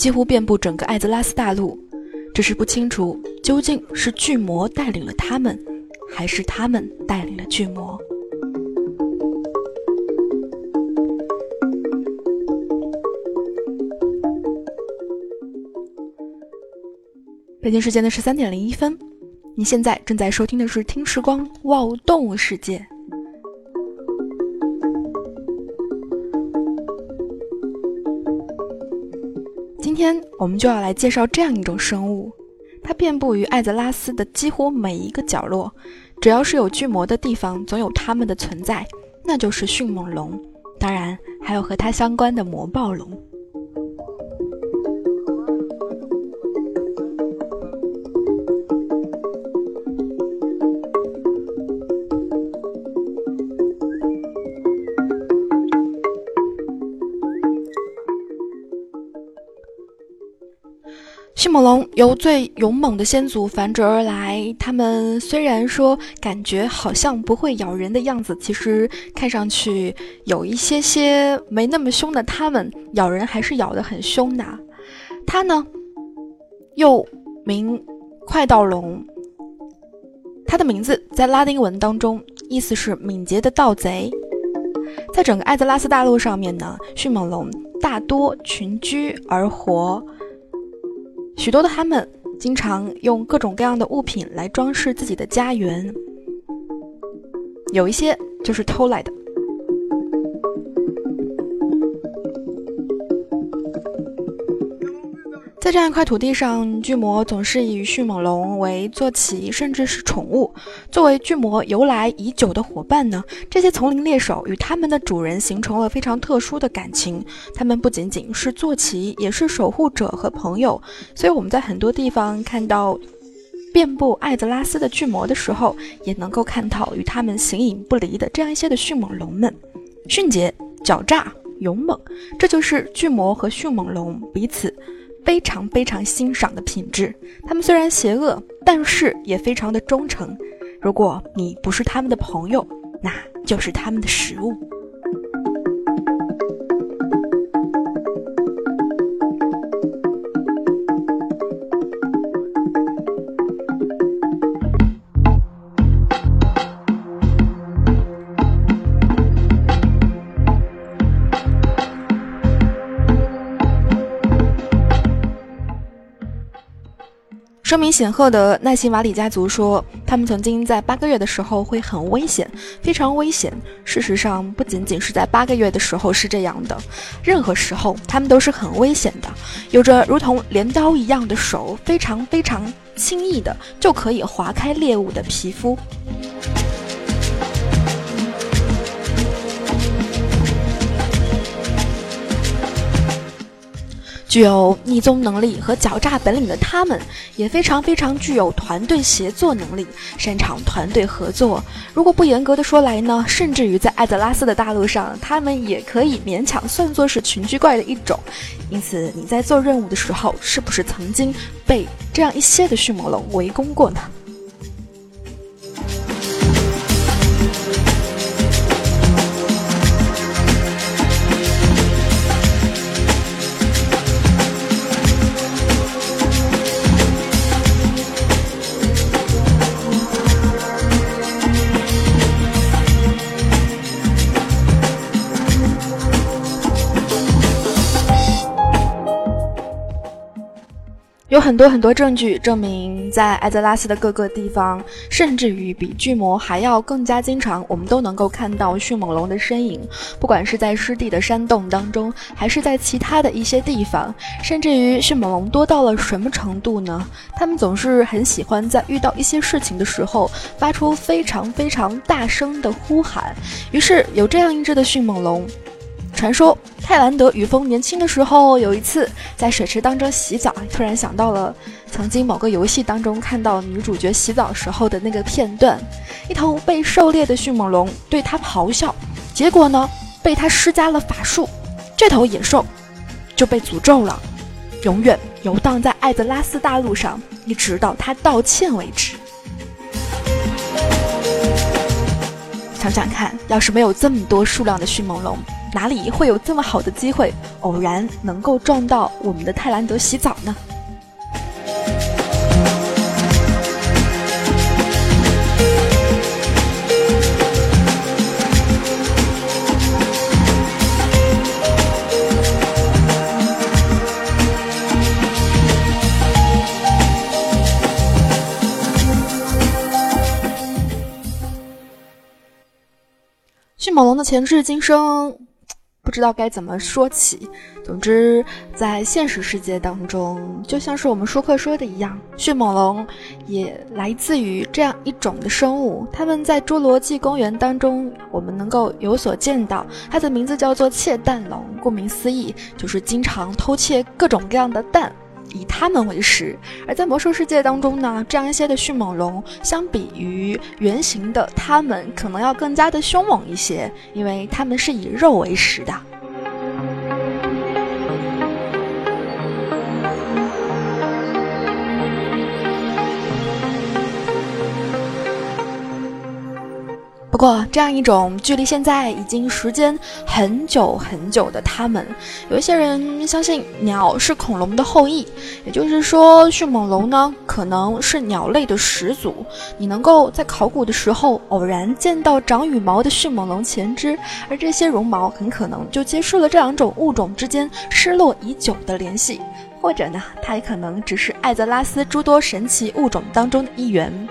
几乎遍布整个艾泽拉斯大陆，只是不清楚究竟是巨魔带领了他们，还是他们带领了巨魔。北京时间的十三点零一分，你现在正在收听的是《听时光哇哦动物世界》。天我们就要来介绍这样一种生物，它遍布于艾泽拉斯的几乎每一个角落，只要是有巨魔的地方，总有它们的存在，那就是迅猛龙。当然，还有和它相关的魔暴龙。迅猛龙由最勇猛的先祖繁殖而来。它们虽然说感觉好像不会咬人的样子，其实看上去有一些些没那么凶的。它们咬人还是咬得很凶的。它呢，又名快盗龙。它的名字在拉丁文当中意思是敏捷的盗贼。在整个艾泽拉斯大陆上面呢，迅猛龙大多群居而活。许多的他们经常用各种各样的物品来装饰自己的家园，有一些就是偷来的。在这样一块土地上，巨魔总是以迅猛龙为坐骑，甚至是宠物。作为巨魔由来已久的伙伴呢，这些丛林猎手与他们的主人形成了非常特殊的感情。他们不仅仅是坐骑，也是守护者和朋友。所以我们在很多地方看到遍布艾泽拉斯的巨魔的时候，也能够看到与他们形影不离的这样一些的迅猛龙们，迅捷、狡诈、勇猛，这就是巨魔和迅猛龙彼此。非常非常欣赏的品质。他们虽然邪恶，但是也非常的忠诚。如果你不是他们的朋友，那就是他们的食物。声名显赫的奈辛瓦里家族说，他们曾经在八个月的时候会很危险，非常危险。事实上，不仅仅是在八个月的时候是这样的，任何时候他们都是很危险的。有着如同镰刀一样的手，非常非常轻易的就可以划开猎物的皮肤。具有逆踪能力和狡诈本领的他们，也非常非常具有团队协作能力，擅长团队合作。如果不严格的说来呢，甚至于在艾泽拉斯的大陆上，他们也可以勉强算作是群居怪的一种。因此，你在做任务的时候，是不是曾经被这样一些的迅猛龙围攻过呢？有很多很多证据证明，在艾泽拉斯的各个地方，甚至于比巨魔还要更加经常，我们都能够看到迅猛龙的身影。不管是在湿地的山洞当中，还是在其他的一些地方，甚至于迅猛龙多到了什么程度呢？他们总是很喜欢在遇到一些事情的时候，发出非常非常大声的呼喊。于是有这样一只的迅猛龙。传说泰兰德雨峰年轻的时候，有一次在水池当中洗澡，突然想到了曾经某个游戏当中看到女主角洗澡时候的那个片段。一头被狩猎的迅猛龙对他咆哮，结果呢被他施加了法术，这头野兽就被诅咒了，永远游荡在艾泽拉斯大陆上，一直到他道歉为止。想想看，要是没有这么多数量的迅猛龙，哪里会有这么好的机会，偶然能够撞到我们的泰兰德洗澡呢？迅猛龙的前世今生。不知道该怎么说起。总之，在现实世界当中，就像是我们舒克说的一样，迅猛龙也来自于这样一种的生物。它们在侏罗纪公园当中，我们能够有所见到。它的名字叫做窃蛋龙，顾名思义，就是经常偷窃各种各样的蛋。以它们为食，而在魔兽世界当中呢，这样一些的迅猛龙，相比于原型的它们，可能要更加的凶猛一些，因为它们是以肉为食的。过，这样一种距离现在已经时间很久很久的他们，有一些人相信鸟是恐龙的后裔，也就是说，迅猛龙呢可能是鸟类的始祖。你能够在考古的时候偶然见到长羽毛的迅猛龙前肢，而这些绒毛很可能就揭示了这两种物种之间失落已久的联系，或者呢，它也可能只是艾泽拉斯诸多神奇物种当中的一员。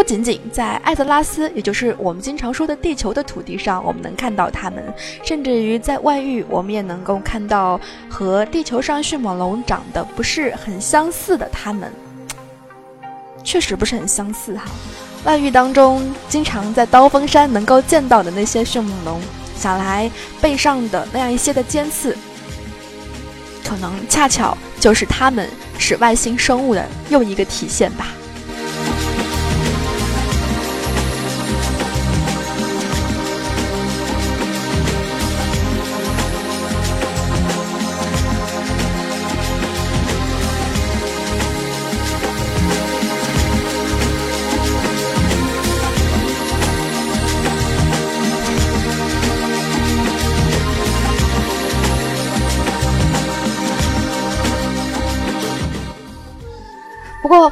不仅仅在艾泽拉斯，也就是我们经常说的地球的土地上，我们能看到它们，甚至于在外域，我们也能够看到和地球上迅猛龙长得不是很相似的它们。确实不是很相似哈。外域当中经常在刀锋山能够见到的那些迅猛龙，想来背上的那样一些的尖刺，可能恰巧就是它们是外星生物的又一个体现吧。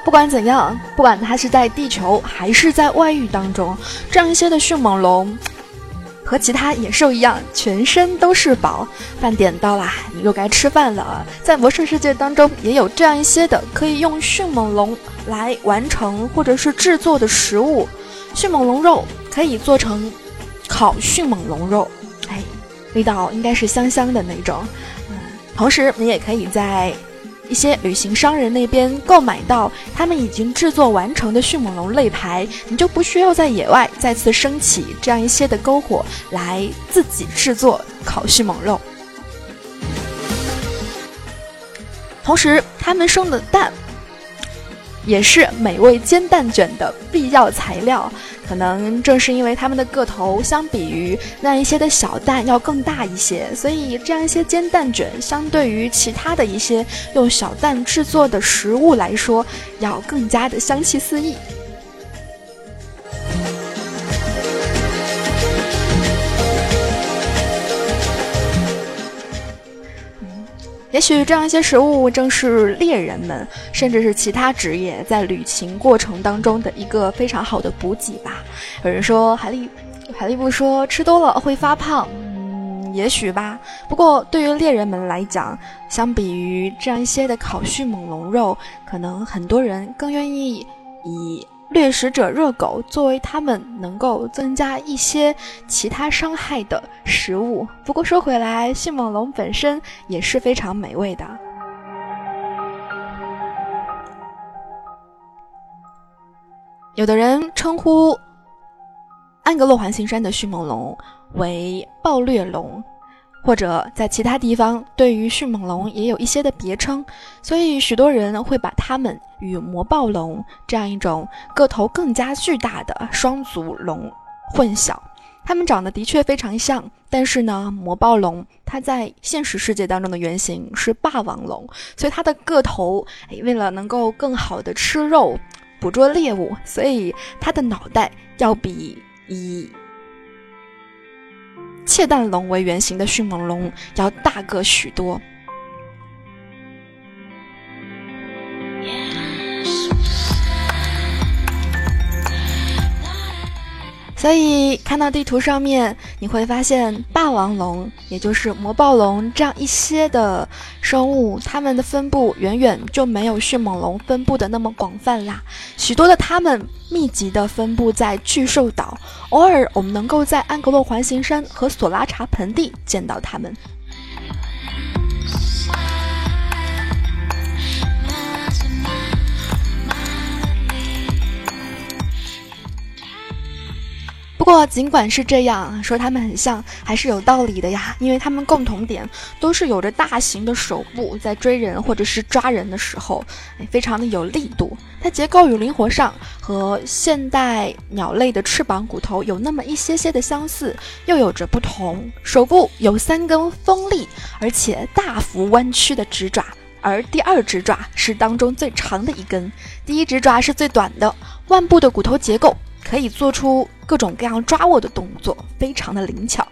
不管怎样，不管它是在地球还是在外域当中，这样一些的迅猛龙，和其他野兽一样，全身都是宝。饭点到啦，你又该吃饭了。在魔兽世界当中，也有这样一些的可以用迅猛龙来完成或者是制作的食物。迅猛龙肉可以做成烤迅猛龙肉，哎，味道应该是香香的那种。嗯，同时你也可以在。一些旅行商人那边购买到他们已经制作完成的迅猛龙肋排，你就不需要在野外再次升起这样一些的篝火来自己制作烤迅猛肉。同时，他们生的蛋也是美味煎蛋卷的必要材料。可能正是因为它们的个头相比于那一些的小蛋要更大一些，所以这样一些煎蛋卷相对于其他的一些用小蛋制作的食物来说，要更加的香气四溢。也许这样一些食物正是猎人们，甚至是其他职业在旅行过程当中的一个非常好的补给吧。有人说海利海利布说吃多了会发胖，嗯，也许吧。不过对于猎人们来讲，相比于这样一些的烤迅猛龙肉，可能很多人更愿意以。掠食者热狗作为他们能够增加一些其他伤害的食物。不过说回来，迅猛龙本身也是非常美味的。有的人称呼安格洛环形山的迅猛龙为暴掠龙。或者在其他地方，对于迅猛龙也有一些的别称，所以许多人会把它们与魔暴龙这样一种个头更加巨大的双足龙混淆。它们长得的确非常像，但是呢，魔暴龙它在现实世界当中的原型是霸王龙，所以它的个头，为了能够更好的吃肉、捕捉猎物，所以它的脑袋要比以。窃蛋龙为原型的迅猛龙要大个许多。所以看到地图上面，你会发现霸王龙，也就是魔暴龙这样一些的生物，它们的分布远远就没有迅猛龙分布的那么广泛啦。许多的它们密集的分布在巨兽岛，偶尔我们能够在安格洛环形山和索拉查盆地见到它们。不过，尽管是这样说，它们很像还是有道理的呀，因为它们共同点都是有着大型的手部，在追人或者是抓人的时候，哎，非常的有力度。它结构与灵活上和现代鸟类的翅膀骨头有那么一些些的相似，又有着不同。手部有三根锋利而且大幅弯曲的直爪，而第二只爪是当中最长的一根，第一只爪是最短的。腕部的骨头结构。可以做出各种各样抓握的动作，非常的灵巧。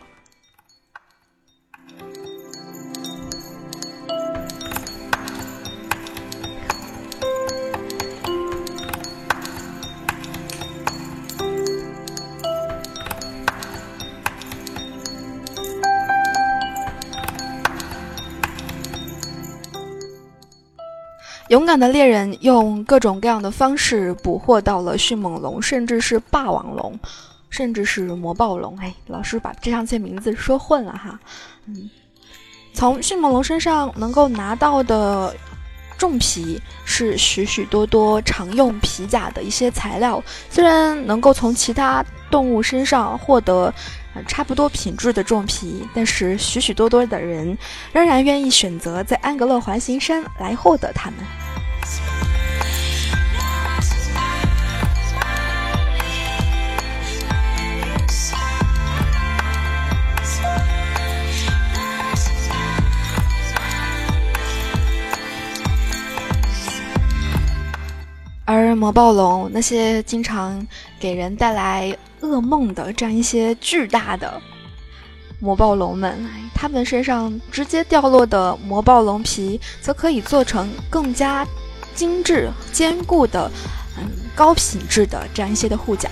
勇敢的猎人用各种各样的方式捕获到了迅猛龙，甚至是霸王龙，甚至是魔暴龙。哎，老师把这两些名字说混了哈。嗯，从迅猛龙身上能够拿到的重皮是许许多多常用皮甲的一些材料。虽然能够从其他动物身上获得差不多品质的重皮，但是许许多多的人仍然愿意选择在安格勒环形山来获得它们。而魔暴龙那些经常给人带来噩梦的这样一些巨大的魔暴龙们，它们身上直接掉落的魔暴龙皮，则可以做成更加精致、坚固的、嗯高品质的这样一些的护甲。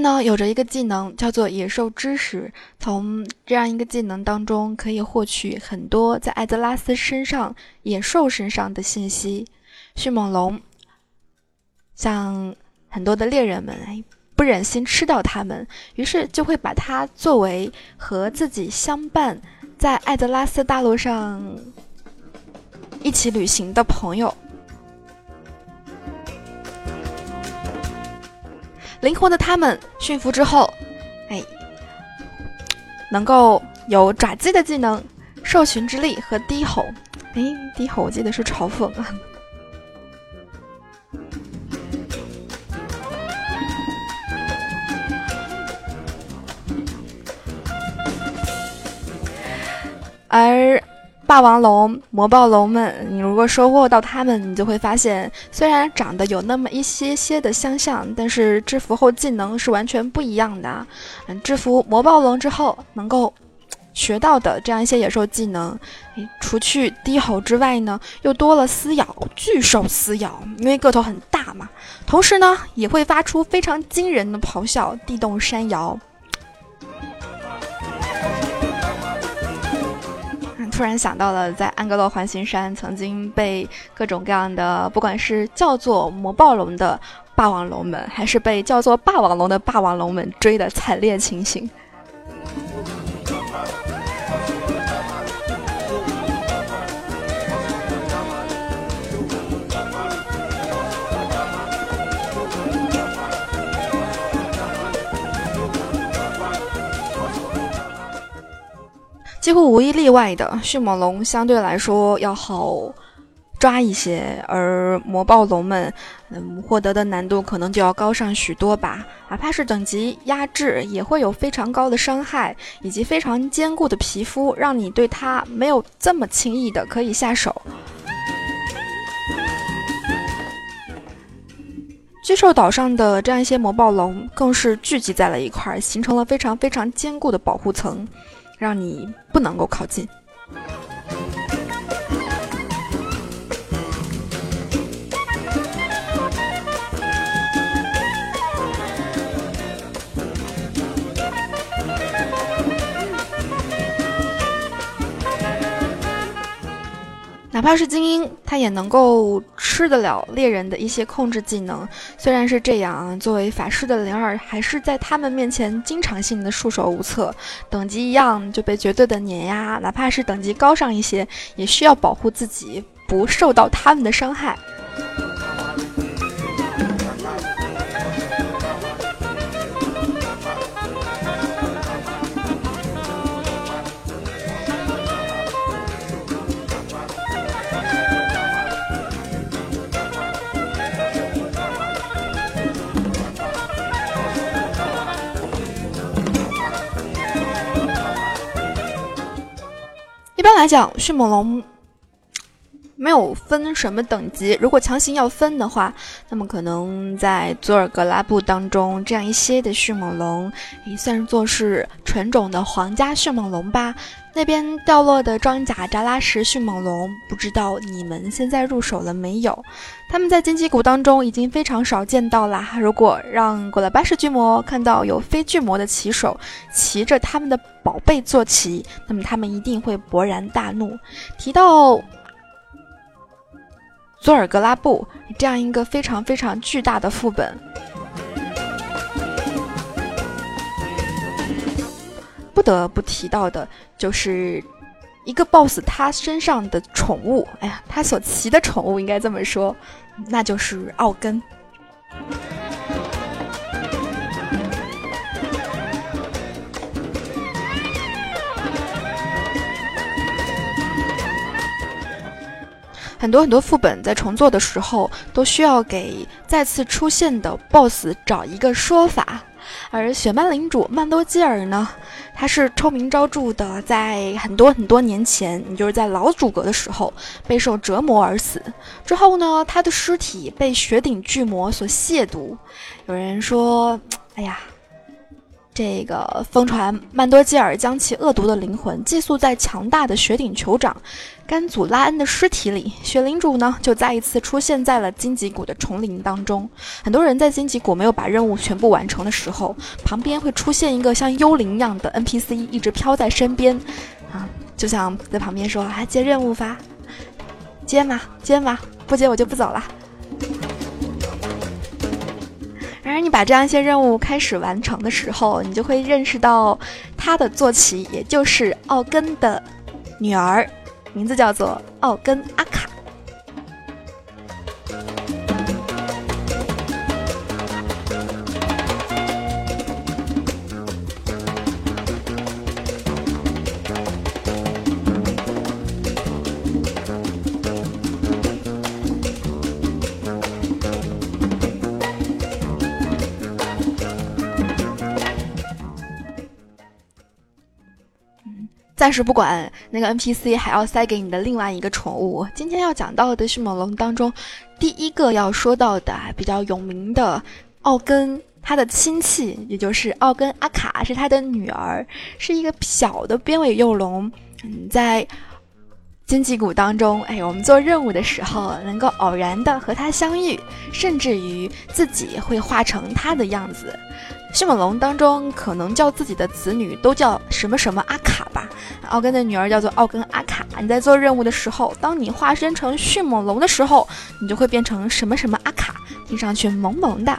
呢有着一个技能叫做野兽知识，从这样一个技能当中可以获取很多在艾泽拉斯身上野兽身上的信息。迅猛龙，像很多的猎人们哎不忍心吃掉它们，于是就会把它作为和自己相伴在艾泽拉斯大陆上一起旅行的朋友。灵活的它们驯服之后，哎，能够有爪击的技能、兽群之力和低吼。哎，低吼我记得是嘲讽啊。而。霸王龙、魔暴龙们，你如果收获到它们，你就会发现，虽然长得有那么一些些的相像，但是制服后技能是完全不一样的。嗯，制服魔暴龙之后，能够学到的这样一些野兽技能，除去低吼之外呢，又多了撕咬，巨兽撕咬，因为个头很大嘛。同时呢，也会发出非常惊人的咆哮，地动山摇。突然想到了，在安格洛环形山曾经被各种各样的，不管是叫做魔暴龙的霸王龙们，还是被叫做霸王龙的霸王龙们追的惨烈情形。几乎无一例外的，迅猛龙相对来说要好抓一些，而魔暴龙们，嗯，获得的难度可能就要高上许多吧。哪怕是等级压制，也会有非常高的伤害，以及非常坚固的皮肤，让你对它没有这么轻易的可以下手。巨兽岛上的这样一些魔暴龙，更是聚集在了一块，形成了非常非常坚固的保护层。让你不能够靠近。哪怕是精英，他也能够吃得了猎人的一些控制技能。虽然是这样，作为法师的灵儿，还是在他们面前经常性的束手无策。等级一样就被绝对的碾压，哪怕是等级高上一些，也需要保护自己不受到他们的伤害。一般来讲，迅猛龙没有分什么等级。如果强行要分的话，那么可能在佐尔格拉布当中，这样一些的迅猛龙也算是作是纯种的皇家迅猛龙吧。那边掉落的装甲扎拉什迅猛龙，不知道你们现在入手了没有？他们在荆棘谷当中已经非常少见到啦。如果让古拉巴什巨魔看到有非巨魔的骑手骑着他们的宝贝坐骑，那么他们一定会勃然大怒。提到佐尔格拉布这样一个非常非常巨大的副本。不得不提到的就是一个 BOSS，他身上的宠物，哎呀，他所骑的宠物应该这么说，那就是奥根。很多很多副本在重做的时候，都需要给再次出现的 BOSS 找一个说法。而雪曼领主曼多基尔呢，他是臭名昭著的，在很多很多年前，你就是在老主阁的时候备受折磨而死。之后呢，他的尸体被雪顶巨魔所亵渎。有人说：“哎呀。”这个疯传曼多基尔将其恶毒的灵魂寄宿在强大的雪顶酋长甘祖拉恩的尸体里，雪领主呢就再一次出现在了荆棘谷的丛林当中。很多人在荆棘谷没有把任务全部完成的时候，旁边会出现一个像幽灵一样的 NPC，一直飘在身边，啊，就像在旁边说：“啊接任务吧，接吗？接吗？不接我就不走了。”然而，你把这样一些任务开始完成的时候，你就会认识到他的坐骑，也就是奥根的女儿，名字叫做奥根阿卡。暂时不管那个 NPC，还要塞给你的另外一个宠物。今天要讲到的迅猛龙当中，第一个要说到的比较有名的奥根，他的亲戚也就是奥根阿卡是他的女儿，是一个小的边尾幼龙。嗯，在荆棘谷当中，哎，我们做任务的时候能够偶然的和他相遇，甚至于自己会化成他的样子。迅猛龙当中可能叫自己的子女都叫什么什么阿卡吧，奥根的女儿叫做奥根阿卡。你在做任务的时候，当你化身成迅猛龙的时候，你就会变成什么什么阿卡，听上去萌萌的。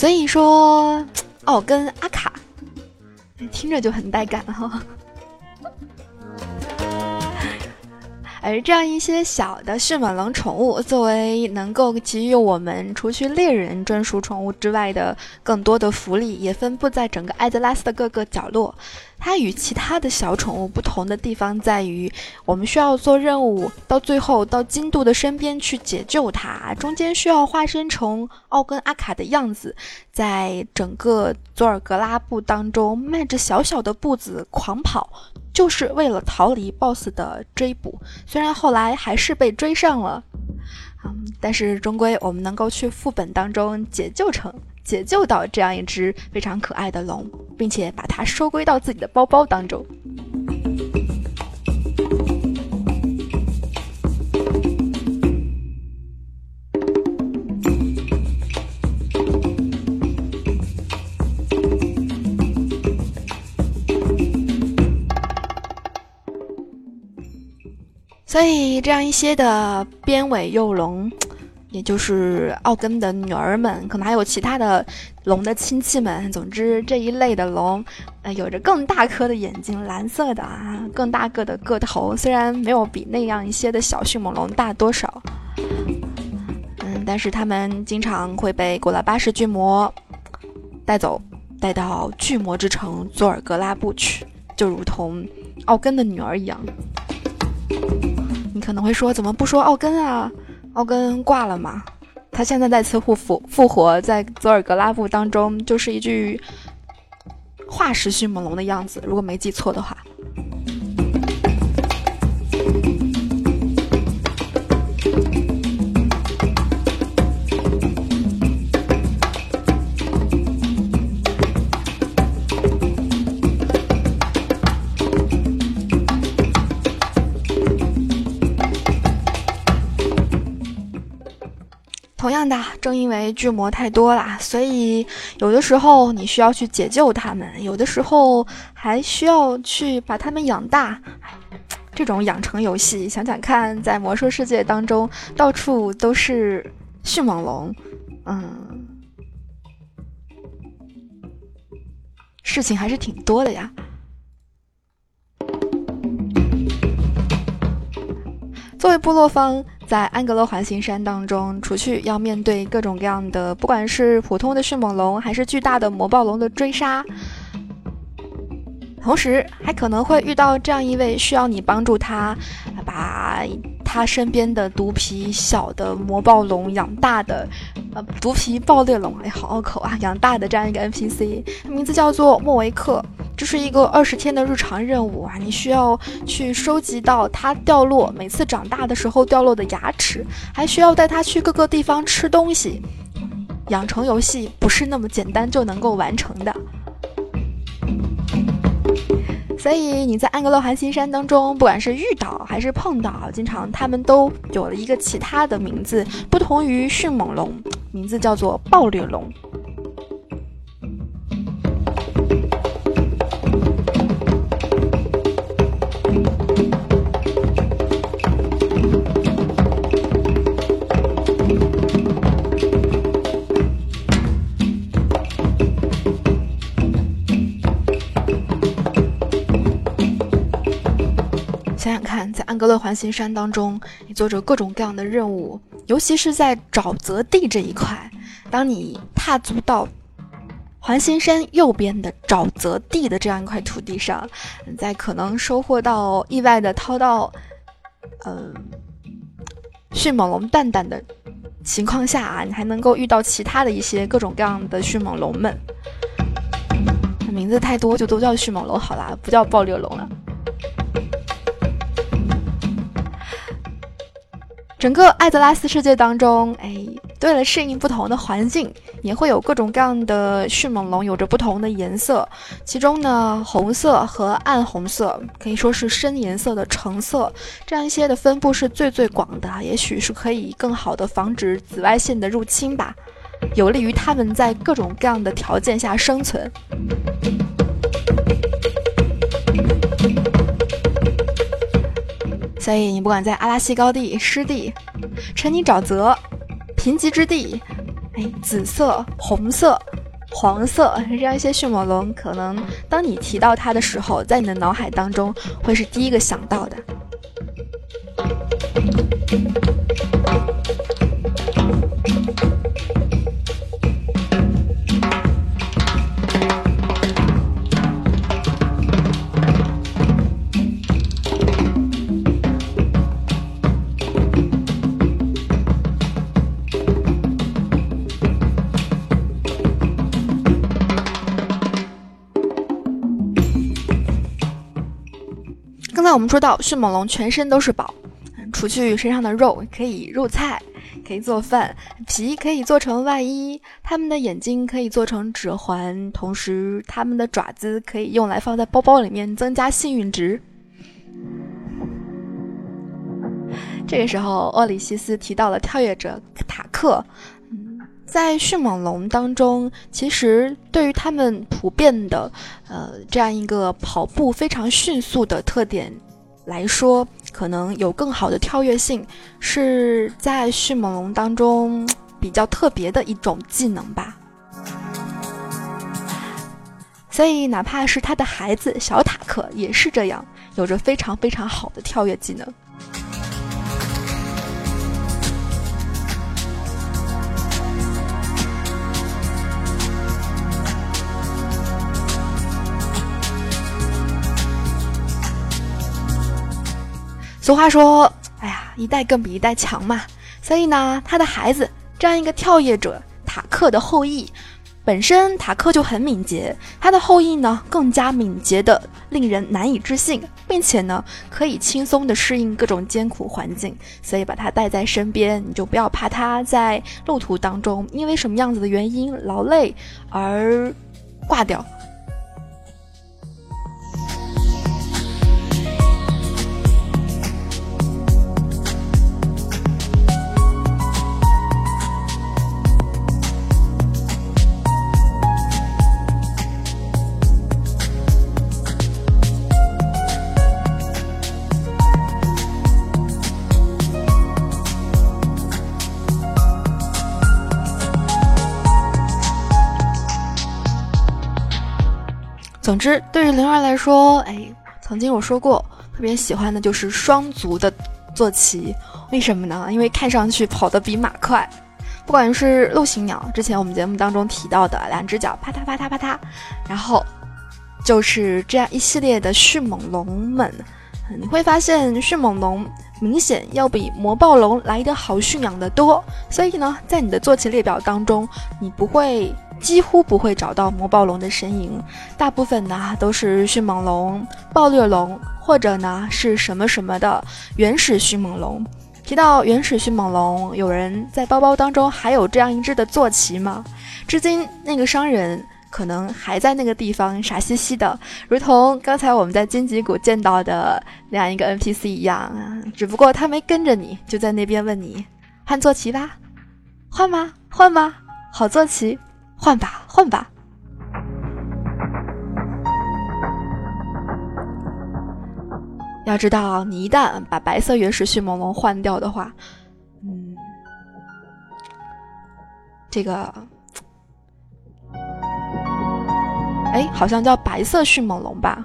所以说，奥跟阿卡，听着就很带感哈。而这样一些小的迅猛龙宠物，作为能够给予我们除去猎人专属宠物之外的更多的福利，也分布在整个艾泽拉斯的各个角落。它与其他的小宠物不同的地方在于，我们需要做任务，到最后到金度的身边去解救它，中间需要化身成奥根阿卡的样子，在整个佐尔格拉布当中迈着小小的步子狂跑。就是为了逃离 BOSS 的追捕，虽然后来还是被追上了，嗯，但是终归我们能够去副本当中解救成解救到这样一只非常可爱的龙，并且把它收归到自己的包包当中。所以，这样一些的边尾幼龙，也就是奥根的女儿们，可能还有其他的龙的亲戚们。总之，这一类的龙，呃，有着更大颗的眼睛，蓝色的啊，更大个的个头。虽然没有比那样一些的小迅猛龙大多少，嗯，但是他们经常会被古拉巴氏巨魔带走，带到巨魔之城佐尔格拉布去，就如同奥根的女儿一样。可能会说，怎么不说奥根啊？奥根挂了嘛？他现在再次复复复活在佐尔格拉布当中，就是一具化石迅猛龙的样子，如果没记错的话。同样的，正因为巨魔太多了，所以有的时候你需要去解救他们，有的时候还需要去把他们养大。这种养成游戏，想想看，在魔兽世界当中，到处都是迅猛龙，嗯，事情还是挺多的呀。作为部落方。在安格勒环形山当中，除去要面对各种各样的，不管是普通的迅猛龙，还是巨大的魔暴龙的追杀，同时还可能会遇到这样一位需要你帮助他，把他身边的毒皮小的魔暴龙养大的，呃，毒皮暴裂龙，哎，好拗口啊，养大的这样一个 NPC，名字叫做莫维克。这是一个二十天的日常任务啊！你需要去收集到它掉落，每次长大的时候掉落的牙齿，还需要带它去各个地方吃东西。养成游戏不是那么简单就能够完成的。所以你在安格洛寒星山当中，不管是遇到还是碰到，经常他们都有了一个其他的名字，不同于迅猛龙，名字叫做暴虐龙。安格勒环形山当中，你做着各种各样的任务，尤其是在沼泽地这一块。当你踏足到环形山右边的沼泽地的这样一块土地上，在可能收获到意外的掏到，嗯，迅猛龙蛋蛋的情况下啊，你还能够遇到其他的一些各种各样的迅猛龙们。名字太多，就都叫迅猛龙好啦，不叫暴裂龙了。整个艾泽拉斯世界当中，哎，为了适应不同的环境，也会有各种各样的迅猛龙，有着不同的颜色。其中呢，红色和暗红色可以说是深颜色的橙色，这样一些的分布是最最广的，也许是可以更好的防止紫外线的入侵吧，有利于它们在各种各样的条件下生存。所以你不管在阿拉西高地、湿地、沉泥沼泽、贫瘠之地，哎，紫色、红色，黄色这样一些迅猛龙，可能当你提到它的时候，在你的脑海当中会是第一个想到的。才我们说到迅猛龙全身都是宝，除去身上的肉可以入菜，可以做饭，皮可以做成外衣，它们的眼睛可以做成指环，同时它们的爪子可以用来放在包包里面增加幸运值。这个时候，奥里西斯提到了跳跃者塔克。在迅猛龙当中，其实对于他们普遍的，呃，这样一个跑步非常迅速的特点来说，可能有更好的跳跃性，是在迅猛龙当中比较特别的一种技能吧。所以，哪怕是他的孩子小塔克也是这样，有着非常非常好的跳跃技能。俗话说：“哎呀，一代更比一代强嘛。”所以呢，他的孩子这样一个跳跃者塔克的后裔，本身塔克就很敏捷，他的后裔呢更加敏捷的令人难以置信，并且呢可以轻松的适应各种艰苦环境。所以把他带在身边，你就不要怕他在路途当中因为什么样子的原因劳累而挂掉。总之，对于灵儿来说，哎，曾经我说过，特别喜欢的就是双足的坐骑。为什么呢？因为看上去跑得比马快。不管是陆行鸟，之前我们节目当中提到的两只脚啪嗒啪嗒啪嗒，然后就是这样一系列的迅猛龙们，你会发现迅猛龙明显要比魔暴龙来得好驯养的多。所以呢，在你的坐骑列表当中，你不会。几乎不会找到魔暴龙的身影，大部分呢都是迅猛龙、暴虐龙，或者呢是什么什么的原始迅猛龙。提到原始迅猛龙，有人在包包当中还有这样一只的坐骑吗？至今那个商人可能还在那个地方傻兮兮的，如同刚才我们在荆棘谷见到的那样一个 NPC 一样，只不过他没跟着你，就在那边问你换坐骑吧，换吗？换吗？好坐骑。换吧，换吧。要知道，你一旦把白色原始迅猛龙换掉的话，嗯，这个，哎，好像叫白色迅猛龙吧？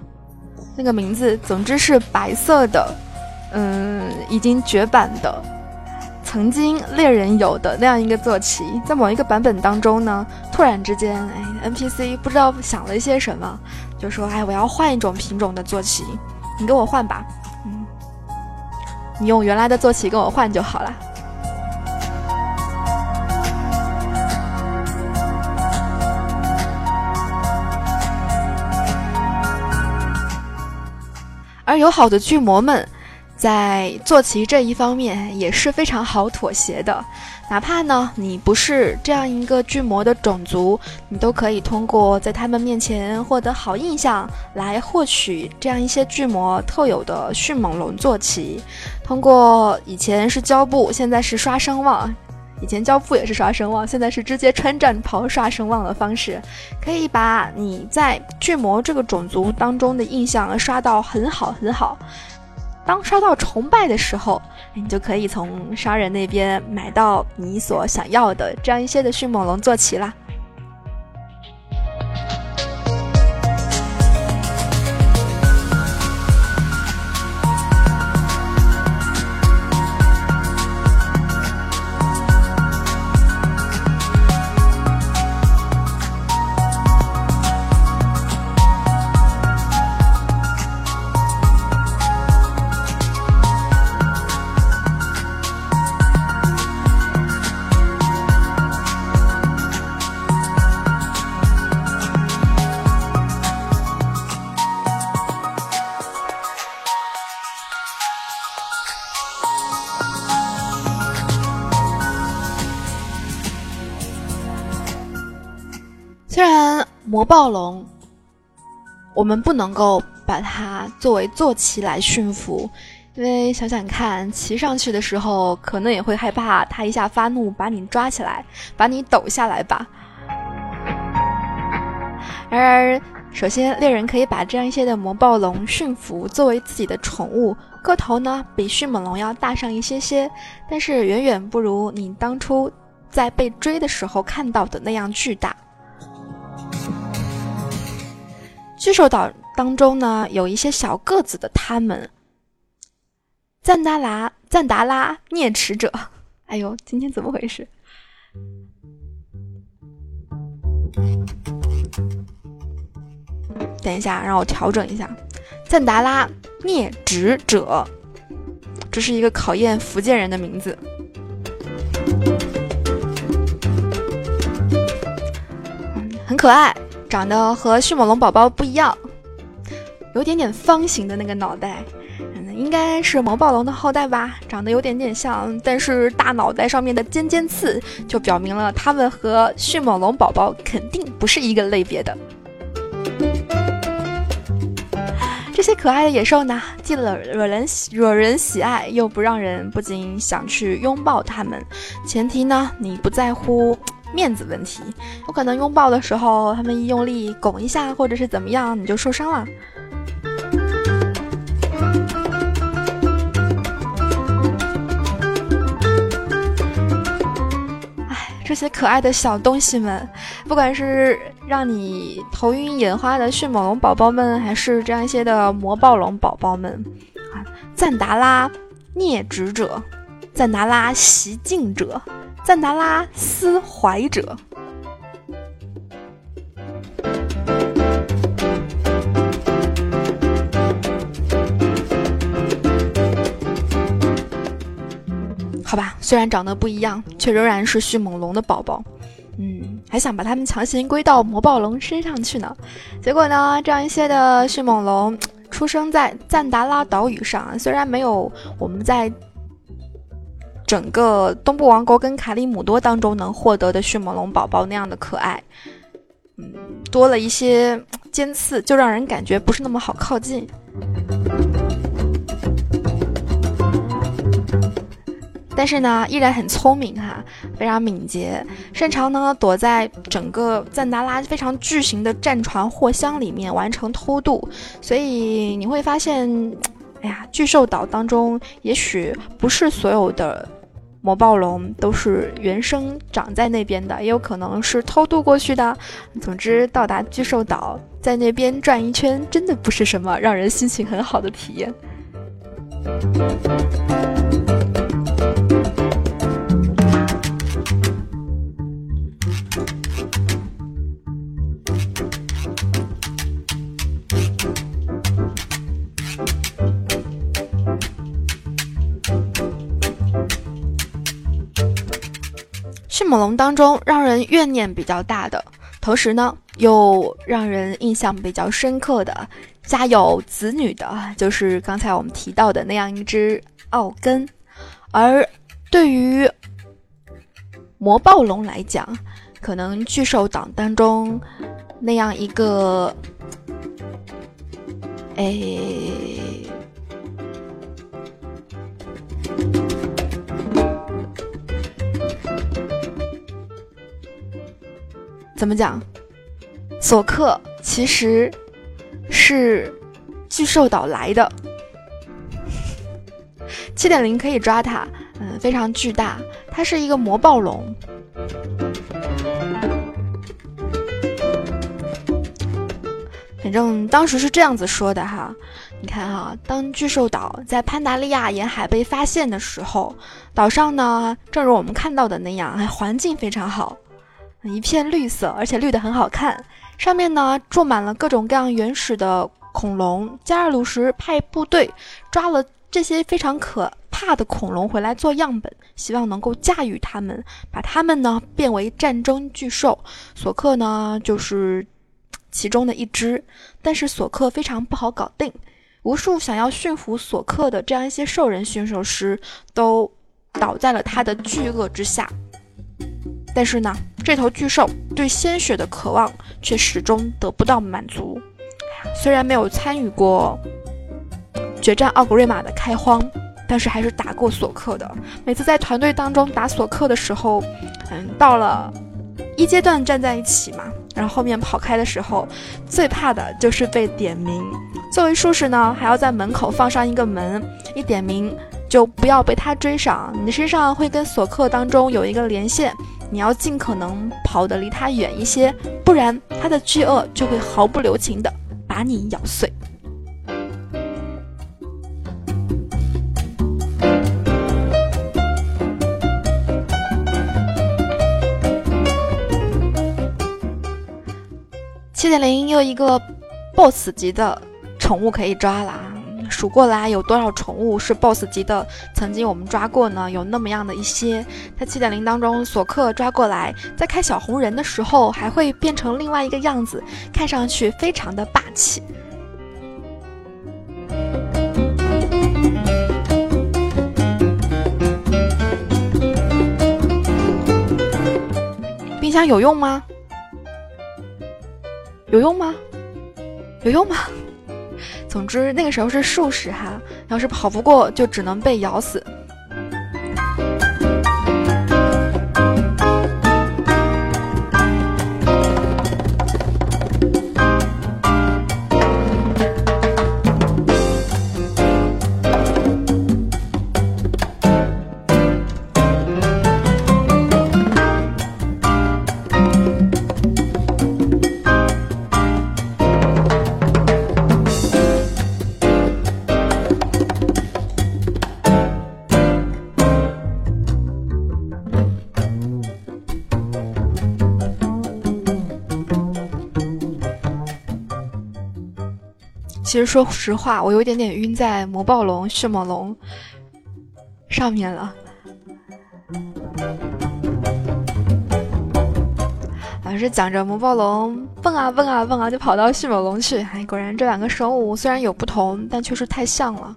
那个名字，总之是白色的，嗯，已经绝版的。曾经猎人有的那样一个坐骑，在某一个版本当中呢，突然之间，哎，NPC 不知道想了一些什么，就说：“哎，我要换一种品种的坐骑，你跟我换吧，嗯，你用原来的坐骑跟我换就好了。”而友好的巨魔们。在坐骑这一方面也是非常好妥协的，哪怕呢你不是这样一个巨魔的种族，你都可以通过在他们面前获得好印象来获取这样一些巨魔特有的迅猛龙坐骑。通过以前是胶布，现在是刷声望；以前胶布也是刷声望，现在是直接穿战袍刷声望的方式，可以把你在巨魔这个种族当中的印象刷到很好很好。当刷到崇拜的时候，你就可以从商人那边买到你所想要的这样一些的迅猛龙坐骑啦。暴龙，我们不能够把它作为坐骑来驯服，因为想想看，骑上去的时候可能也会害怕它一下发怒把你抓起来，把你抖下来吧。然而，首先猎人可以把这样一些的魔暴龙驯服作为自己的宠物，个头呢比迅猛龙要大上一些些，但是远远不如你当初在被追的时候看到的那样巨大。巨兽岛当中呢，有一些小个子的他们，赞达拉、赞达拉啮齿者。哎呦，今天怎么回事？等一下，让我调整一下。赞达拉啮齿者，这是一个考验福建人的名字。很可爱。长得和迅猛龙宝宝不一样，有点点方形的那个脑袋，嗯，应该是魔暴龙的后代吧，长得有点点像，但是大脑袋上面的尖尖刺就表明了它们和迅猛龙宝宝肯定不是一个类别的。这些可爱的野兽呢，既惹惹人惹人喜爱，又不让人不禁想去拥抱它们，前提呢，你不在乎。面子问题，有可能拥抱的时候，他们一用力拱一下，或者是怎么样，你就受伤了。哎，这些可爱的小东西们，不管是让你头晕眼花的迅猛龙宝宝们，还是这样一些的魔暴龙宝宝们，啊，赞达拉啮指者，赞达拉袭境者。赞达拉斯怀者，好吧，虽然长得不一样，却仍然是迅猛龙的宝宝。嗯，还想把它们强行归到魔暴龙身上去呢。结果呢，这样一些的迅猛龙出生在赞达拉岛屿上，虽然没有我们在。整个东部王国跟卡里姆多当中能获得的迅猛龙宝宝那样的可爱，嗯，多了一些尖刺，就让人感觉不是那么好靠近。但是呢，依然很聪明哈，非常敏捷，擅长呢躲在整个赞达拉非常巨型的战船货箱里面完成偷渡。所以你会发现，哎呀，巨兽岛当中也许不是所有的。魔暴龙都是原生长在那边的，也有可能是偷渡过去的。总之，到达巨兽岛，在那边转一圈，真的不是什么让人心情很好的体验。猛龙当中，让人怨念比较大的，同时呢又让人印象比较深刻的，家有子女的，就是刚才我们提到的那样一只奥根。而对于魔暴龙来讲，可能巨兽党当中那样一个，哎。怎么讲？索克其实是巨兽岛来的，七点零可以抓它，嗯，非常巨大，它是一个魔暴龙。反正当时是这样子说的哈，你看哈，当巨兽岛在潘达利亚沿海被发现的时候，岛上呢，正如我们看到的那样，环境非常好。一片绿色，而且绿的很好看。上面呢住满了各种各样原始的恐龙。加尔鲁什派部队抓了这些非常可怕的恐龙回来做样本，希望能够驾驭它们，把它们呢变为战争巨兽。索克呢就是其中的一只，但是索克非常不好搞定，无数想要驯服索克的这样一些兽人驯兽师都倒在了他的巨鳄之下。但是呢，这头巨兽对鲜血的渴望却始终得不到满足。虽然没有参与过决战奥格瑞玛的开荒，但是还是打过索克的。每次在团队当中打索克的时候，嗯，到了一阶段站在一起嘛，然后后面跑开的时候，最怕的就是被点名。作为术士呢，还要在门口放上一个门，一点名。就不要被他追上，你身上会跟索克当中有一个连线，你要尽可能跑得离它远一些，不然它的巨鳄就会毫不留情的把你咬碎。七点零又一个 BOSS 级的宠物可以抓了啊。数过来有多少宠物是 BOSS 级的？曾经我们抓过呢，有那么样的一些。在七点零当中，索克抓过来，在开小红人的时候，还会变成另外一个样子，看上去非常的霸气。冰箱有用吗？有用吗？有用吗？总之，那个时候是术士哈，要是跑不过，就只能被咬死。其实说实话，我有点点晕在魔暴龙、迅猛龙上面了。老师讲着魔暴龙蹦啊蹦啊蹦啊，就跑到迅猛龙去。哎，果然这两个生物虽然有不同，但确实太像了。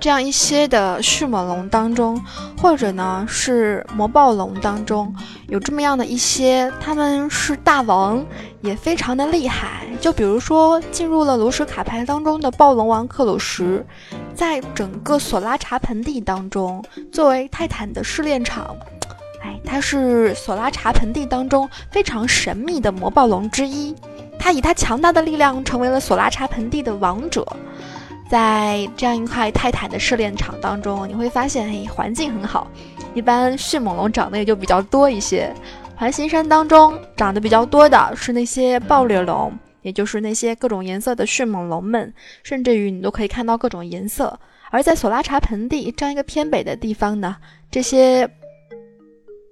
这样一些的迅猛龙当中，或者呢是魔暴龙当中，有这么样的一些，他们是大王，也非常的厉害。就比如说进入了炉石卡牌当中的暴龙王克鲁什，在整个索拉查盆地当中，作为泰坦的试炼场，哎，他是索拉查盆地当中非常神秘的魔暴龙之一。他以他强大的力量成为了索拉查盆地的王者，在这样一块泰坦的试炼场当中，你会发现，嘿，环境很好。一般迅猛龙长得也就比较多一些。环形山当中长得比较多的是那些暴掠龙，也就是那些各种颜色的迅猛龙们，甚至于你都可以看到各种颜色。而在索拉查盆地这样一个偏北的地方呢，这些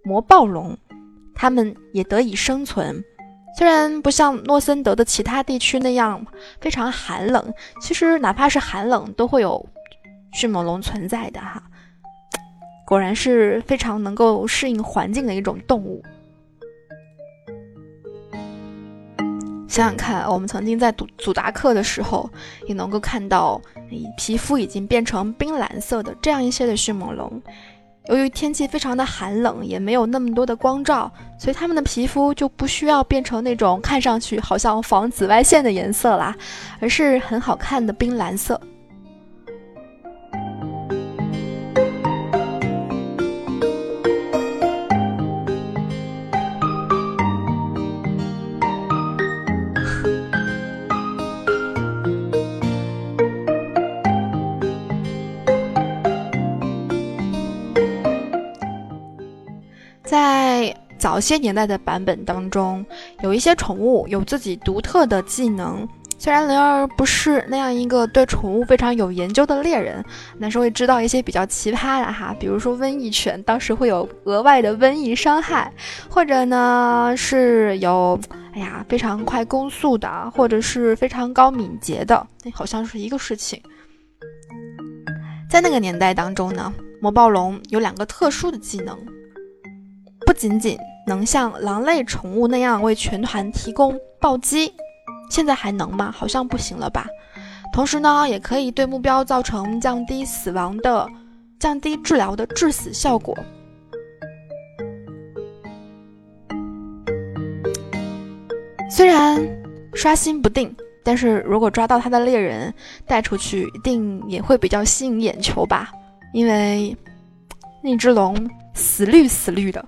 魔暴龙，它们也得以生存。虽然不像诺森德的其他地区那样非常寒冷，其实哪怕是寒冷都会有迅猛龙存在的哈。果然是非常能够适应环境的一种动物。想想看，我们曾经在祖祖达克的时候，也能够看到皮肤已经变成冰蓝色的这样一些的迅猛龙。由于天气非常的寒冷，也没有那么多的光照，所以它们的皮肤就不需要变成那种看上去好像防紫外线的颜色啦，而是很好看的冰蓝色。早些年代的版本当中，有一些宠物有自己独特的技能，虽然灵儿不是那样一个对宠物非常有研究的猎人，但是会知道一些比较奇葩的哈，比如说瘟疫犬当时会有额外的瘟疫伤害，或者呢是有哎呀非常快攻速的，或者是非常高敏捷的，好像是一个事情。在那个年代当中呢，魔暴龙有两个特殊的技能，不仅仅能像狼类宠物那样为全团提供暴击。现在还能吗？好像不行了吧。同时呢，也可以对目标造成降低死亡的、降低治疗的致死效果。虽然刷新不定，但是如果抓到它的猎人带出去，一定也会比较吸引眼球吧。因为那只龙死绿死绿的。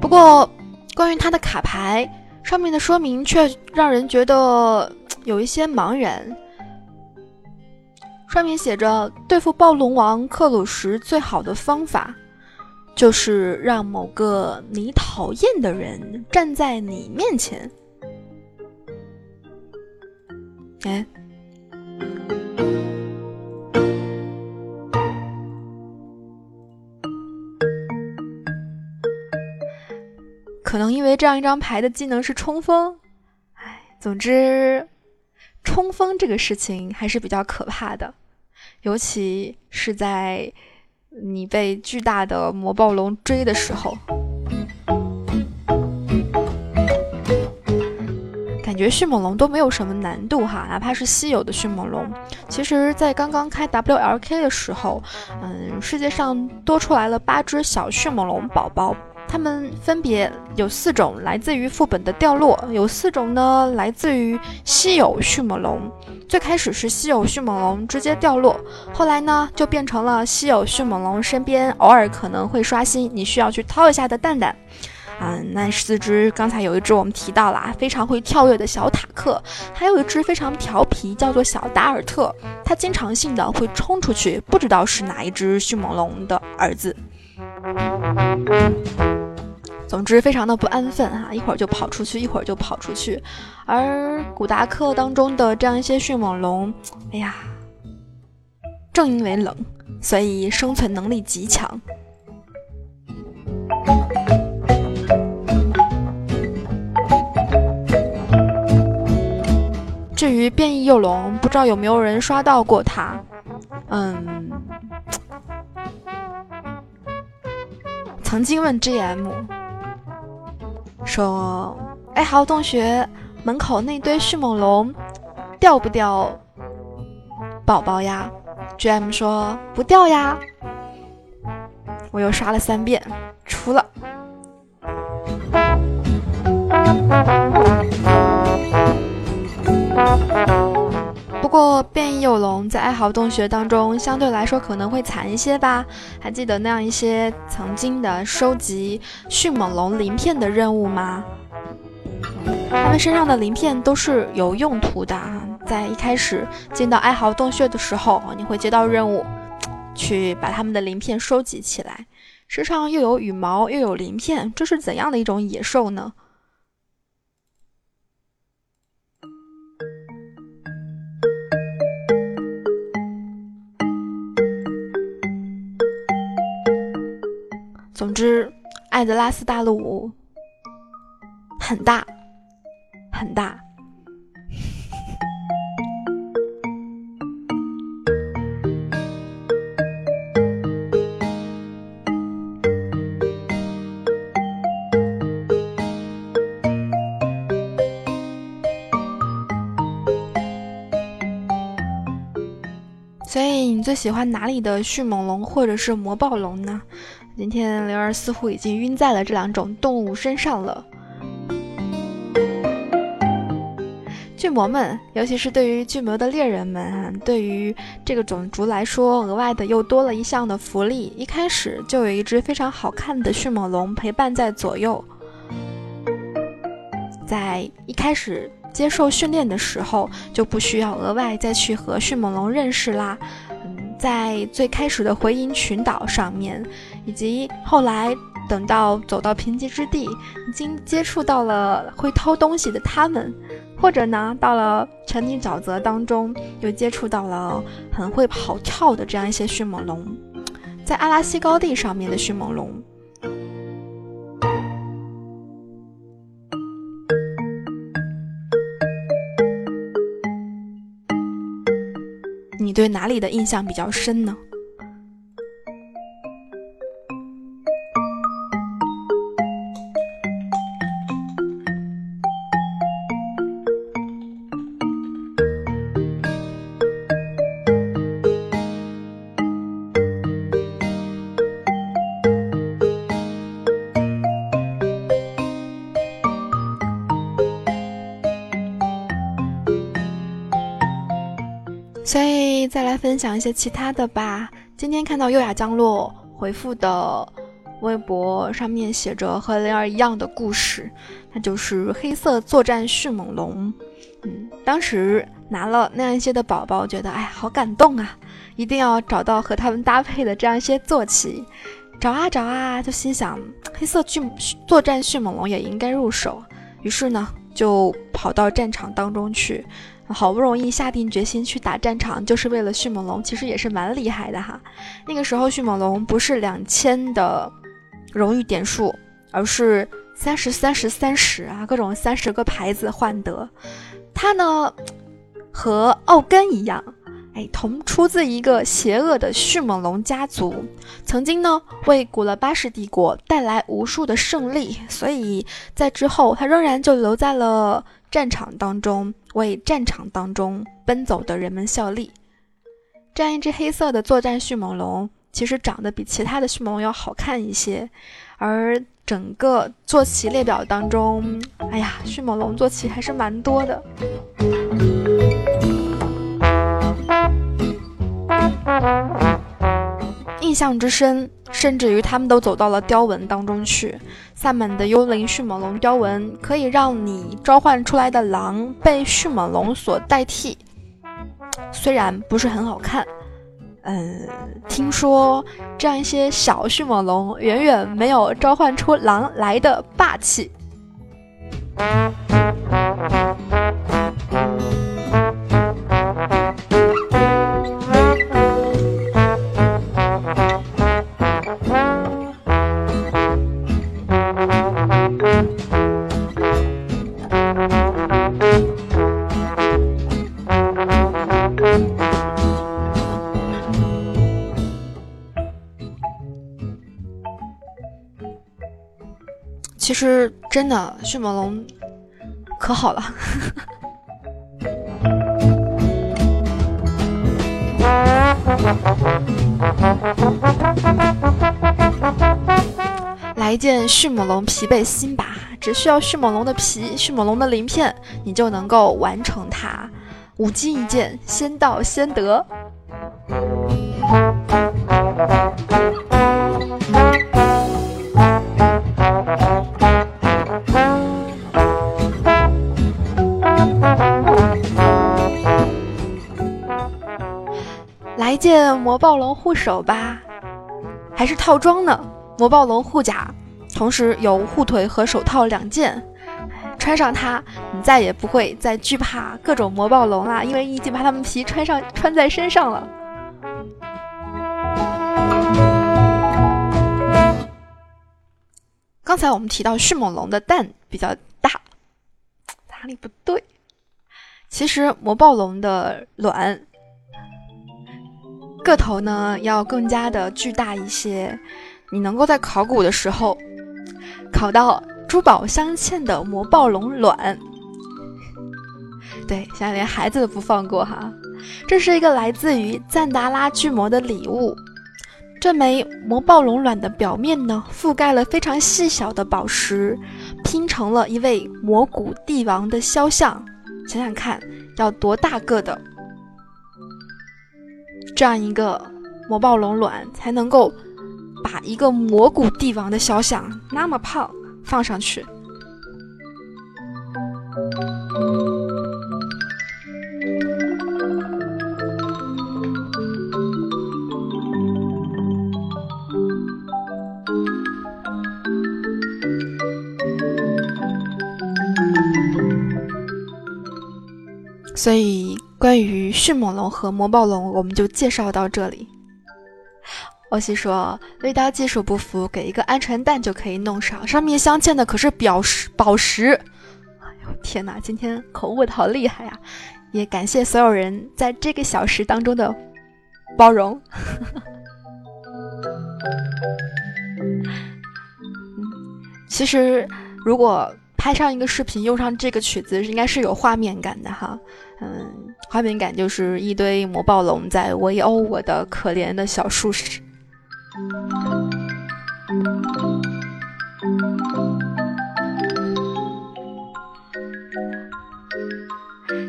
不过，关于他的卡牌上面的说明却让人觉得有一些茫然。上面写着：对付暴龙王克鲁什最好的方法，就是让某个你讨厌的人站在你面前。哎。可能因为这样一张牌的技能是冲锋，哎，总之，冲锋这个事情还是比较可怕的，尤其是在你被巨大的魔暴龙追的时候。感觉迅猛龙都没有什么难度哈，哪怕是稀有的迅猛龙，其实，在刚刚开 WLK 的时候，嗯，世界上多出来了八只小迅猛龙宝宝。它们分别有四种来自于副本的掉落，有四种呢来自于稀有迅猛龙。最开始是稀有迅猛龙直接掉落，后来呢就变成了稀有迅猛龙身边偶尔可能会刷新，你需要去掏一下的蛋蛋。嗯，那四只刚才有一只我们提到了，非常会跳跃的小塔克，还有一只非常调皮，叫做小达尔特，它经常性的会冲出去，不知道是哪一只迅猛龙的儿子。总之，非常的不安分哈，一会儿就跑出去，一会儿就跑出去。而古达克当中的这样一些迅猛龙，哎呀，正因为冷，所以生存能力极强。至于变异幼龙，不知道有没有人刷到过它？嗯，曾经问 GM。说：“哎，好同学，门口那堆迅猛龙掉不掉宝宝呀？”GM 说：“不掉呀。”我又刷了三遍，出了。过变异幼龙在爱好洞穴当中相对来说可能会惨一些吧？还记得那样一些曾经的收集迅猛龙鳞片的任务吗？它们身上的鳞片都是有用途的啊。在一开始进到哀嚎洞穴的时候，你会接到任务，去把它们的鳞片收集起来。身上又有羽毛又有鳞片，这是怎样的一种野兽呢？总之，艾泽拉斯大陆很大，很大。所以，你最喜欢哪里的迅猛龙或者是魔暴龙呢？今天灵儿似乎已经晕在了这两种动物身上了。巨魔们，尤其是对于巨魔的猎人们，对于这个种族来说，额外的又多了一项的福利。一开始就有一只非常好看的迅猛龙陪伴在左右，在一开始接受训练的时候，就不需要额外再去和迅猛龙认识啦。嗯，在最开始的回音群岛上面，以及后来。等到走到贫瘠之地，已经接触到了会偷东西的他们，或者呢，到了沉溺沼泽当中，又接触到了很会跑跳的这样一些迅猛龙，在阿拉西高地上面的迅猛龙，你对哪里的印象比较深呢？再来分享一些其他的吧。今天看到优雅降落回复的微博上面写着和灵儿一样的故事，那就是黑色作战迅猛龙。嗯，当时拿了那样一些的宝宝，觉得哎好感动啊！一定要找到和他们搭配的这样一些坐骑，找啊找啊，就心想黑色巨作战迅猛龙也应该入手。于是呢，就跑到战场当中去。好不容易下定决心去打战场，就是为了迅猛龙，其实也是蛮厉害的哈。那个时候迅猛龙不是两千的荣誉点数，而是三十三十三十啊，各种三十个牌子换得。他呢和奥根一样，哎，同出自一个邪恶的迅猛龙家族，曾经呢为古勒巴氏帝国带来无数的胜利，所以在之后他仍然就留在了。战场当中为战场当中奔走的人们效力。这样一只黑色的作战迅猛龙，其实长得比其他的迅猛龙要好看一些。而整个坐骑列表当中，哎呀，迅猛龙坐骑还是蛮多的。印象之深，甚至于他们都走到了雕纹当中去。萨满的幽灵迅猛龙雕纹可以让你召唤出来的狼被迅猛龙所代替，虽然不是很好看，嗯，听说这样一些小迅猛龙远远没有召唤出狼来的霸气。真的迅猛龙可好了，来一件迅猛龙皮背心吧，只需要迅猛龙的皮、迅猛龙的鳞片，你就能够完成它。五金一件，先到先得。魔暴龙护手吧，还是套装呢？魔暴龙护甲，同时有护腿和手套两件，穿上它，你再也不会再惧怕各种魔暴龙啦，因为已经把它们皮穿上穿在身上了。刚才我们提到迅猛龙的蛋比较大，哪里不对？其实魔暴龙的卵。个头呢要更加的巨大一些，你能够在考古的时候考到珠宝镶嵌的魔暴龙卵，对，现在连孩子都不放过哈。这是一个来自于赞达拉巨魔的礼物，这枚魔暴龙卵的表面呢覆盖了非常细小的宝石，拼成了一位魔古帝王的肖像。想想看，要多大个的这样一个魔暴龙卵才能够把一个魔谷帝王的肖像那么胖放上去？所以，关于迅猛龙和魔暴龙，我们就介绍到这里。欧西说：“绿刀技术不符，给一个鹌鹑蛋就可以弄上，上面镶嵌的可是宝石。宝石！哎呦天哪，今天口误的好厉害呀！也感谢所有人在这个小时当中的包容。其实，如果拍上一个视频，用上这个曲子，应该是有画面感的哈。”嗯，画面感就是一堆魔暴龙在围殴我的可怜的小术士。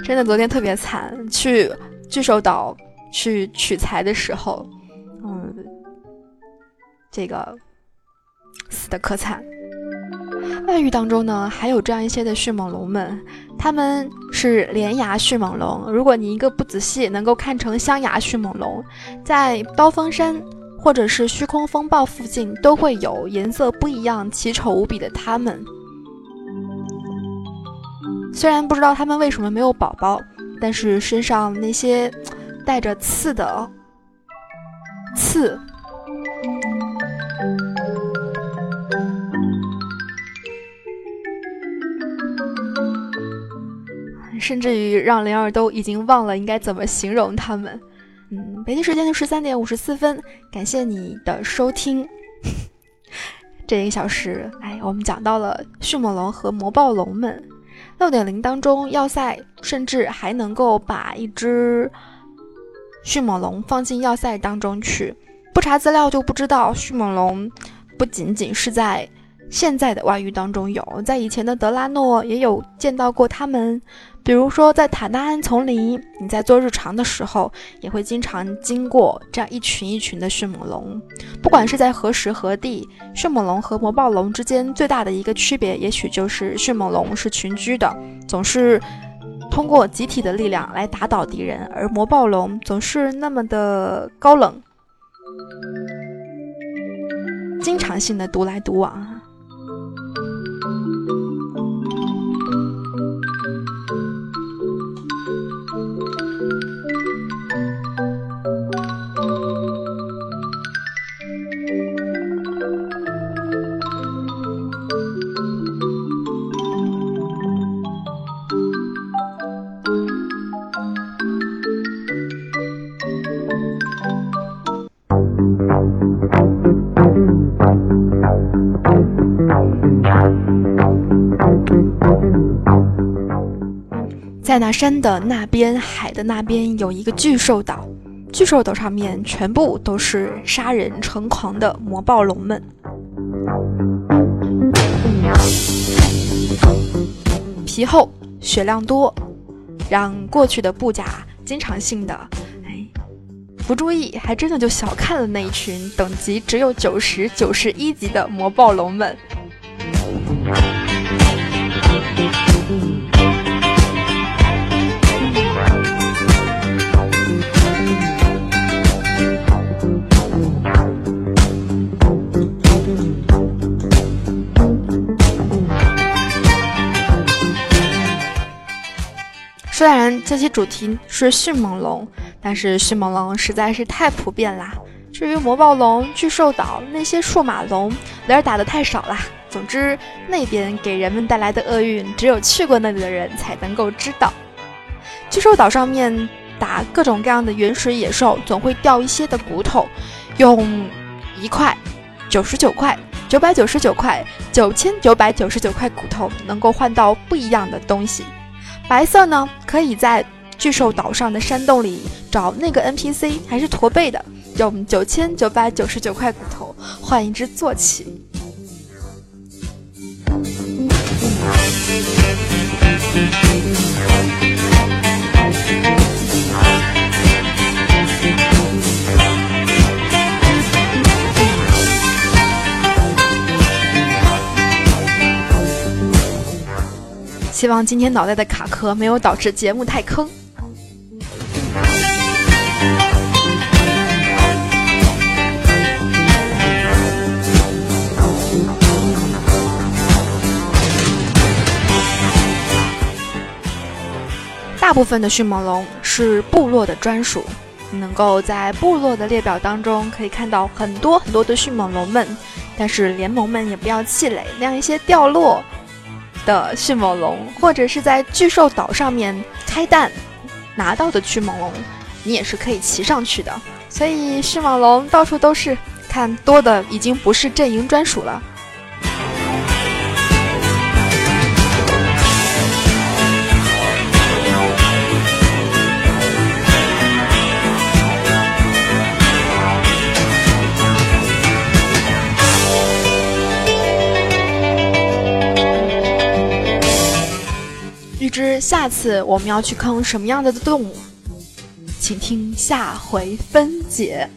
真的，昨天特别惨，去巨兽岛去取材的时候，嗯，这个死的可惨。外域当中呢，还有这样一些的迅猛龙们，它们是连牙迅猛龙。如果你一个不仔细，能够看成镶牙迅猛龙，在刀锋山或者是虚空风暴附近都会有颜色不一样、奇丑无比的它们。虽然不知道它们为什么没有宝宝，但是身上那些带着刺的刺。甚至于让灵儿都已经忘了应该怎么形容他们。嗯，北京时间的十三点五十四分，感谢你的收听。这一个小时，哎，我们讲到了迅猛龙和魔暴龙们。六点零当中，要塞甚至还能够把一只迅猛龙放进要塞当中去。不查资料就不知道，迅猛龙不仅仅是在。现在的外域当中有，在以前的德拉诺也有见到过他们，比如说在塔纳安丛林，你在做日常的时候，也会经常经过这样一群一群的迅猛龙。不管是在何时何地，迅猛龙和魔暴龙之间最大的一个区别，也许就是迅猛龙是群居的，总是通过集体的力量来打倒敌人，而魔暴龙总是那么的高冷，经常性的独来独往。在那山的那边，海的那边，有一个巨兽岛。巨兽岛上面全部都是杀人成狂的魔暴龙们，皮厚，血量多，让过去的布甲经常性的，不注意，还真的就小看了那一群等级只有九十九十一级的魔暴龙们。虽然这期主题是迅猛龙，但是迅猛龙实在是太普遍啦。至于魔暴龙、巨兽岛那些数码龙，雷儿打的太少啦。总之，那边给人们带来的厄运，只有去过那里的人才能够知道。巨兽岛上面打各种各样的原始野兽，总会掉一些的骨头，用一块、九十九块、九百九十九块、九千九百九十九块骨头，能够换到不一样的东西。白色呢，可以在巨兽岛上的山洞里找那个 npc 还是驼背的用九千九百九十九块骨头换一只坐骑。希望今天脑袋的卡壳没有导致节目太坑。部分的迅猛龙是部落的专属，能够在部落的列表当中可以看到很多很多的迅猛龙们。但是联盟们也不要气馁，那样一些掉落的迅猛龙，或者是在巨兽岛上面开蛋拿到的迅猛龙，你也是可以骑上去的。所以迅猛龙到处都是，看多的已经不是阵营专属了。预知下次我们要去坑什么样的动物，请听下回分解。